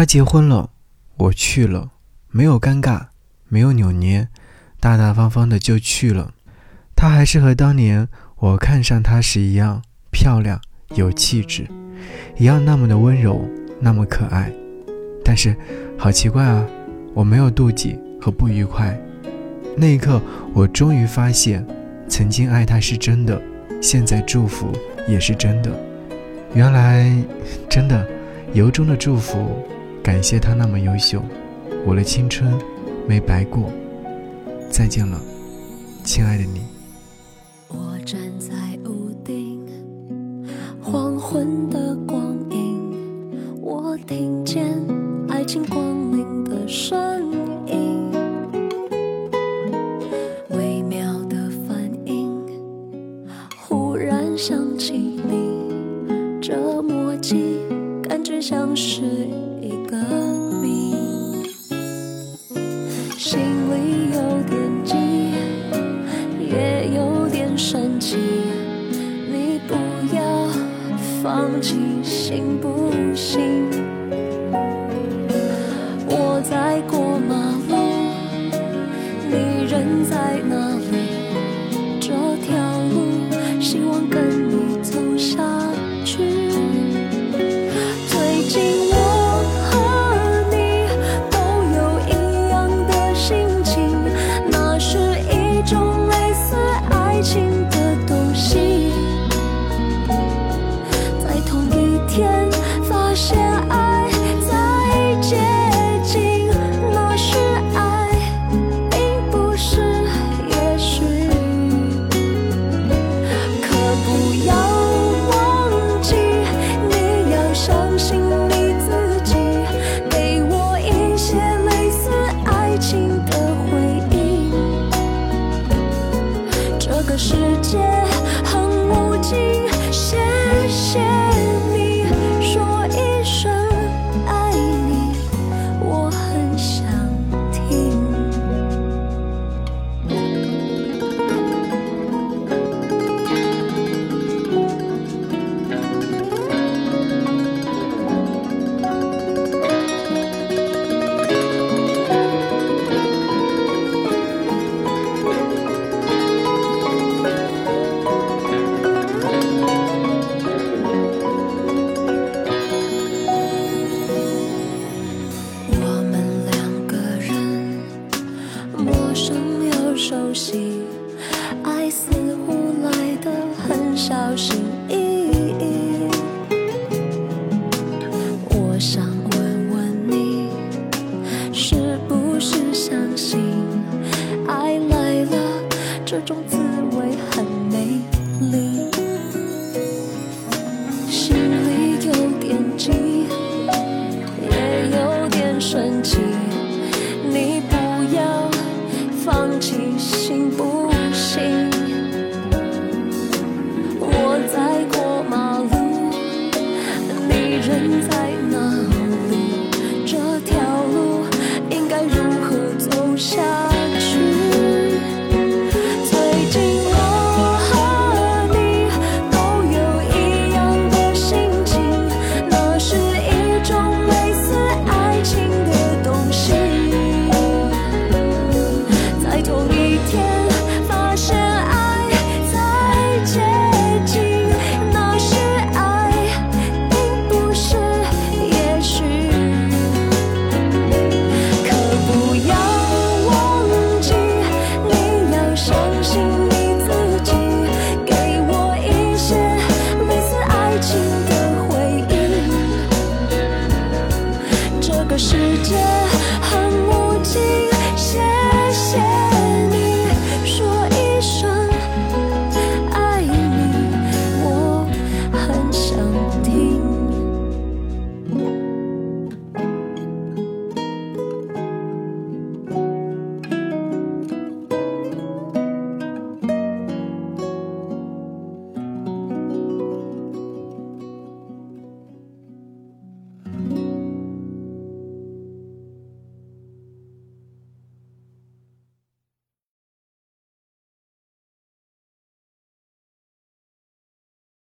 他结婚了，我去了，没有尴尬，没有扭捏，大大方方的就去了。他还是和当年我看上他时一样漂亮、有气质，一样那么的温柔，那么可爱。但是，好奇怪啊，我没有妒忌和不愉快。那一刻，我终于发现，曾经爱他是真的，现在祝福也是真的。原来，真的，由衷的祝福，感谢他那么优秀，我的青春没白过。再见了，亲爱的你。我站在屋顶，黄昏的光影，我听见爱情光临的声音，微妙的反应，忽然想起你，这默契感觉像是和你，心里有点急，也有点生气，你不要放弃，行不行？这种滋味很美丽心里有点急也有点生气你不要放弃行不行我在过马路你人在哪里这条路应该如何走下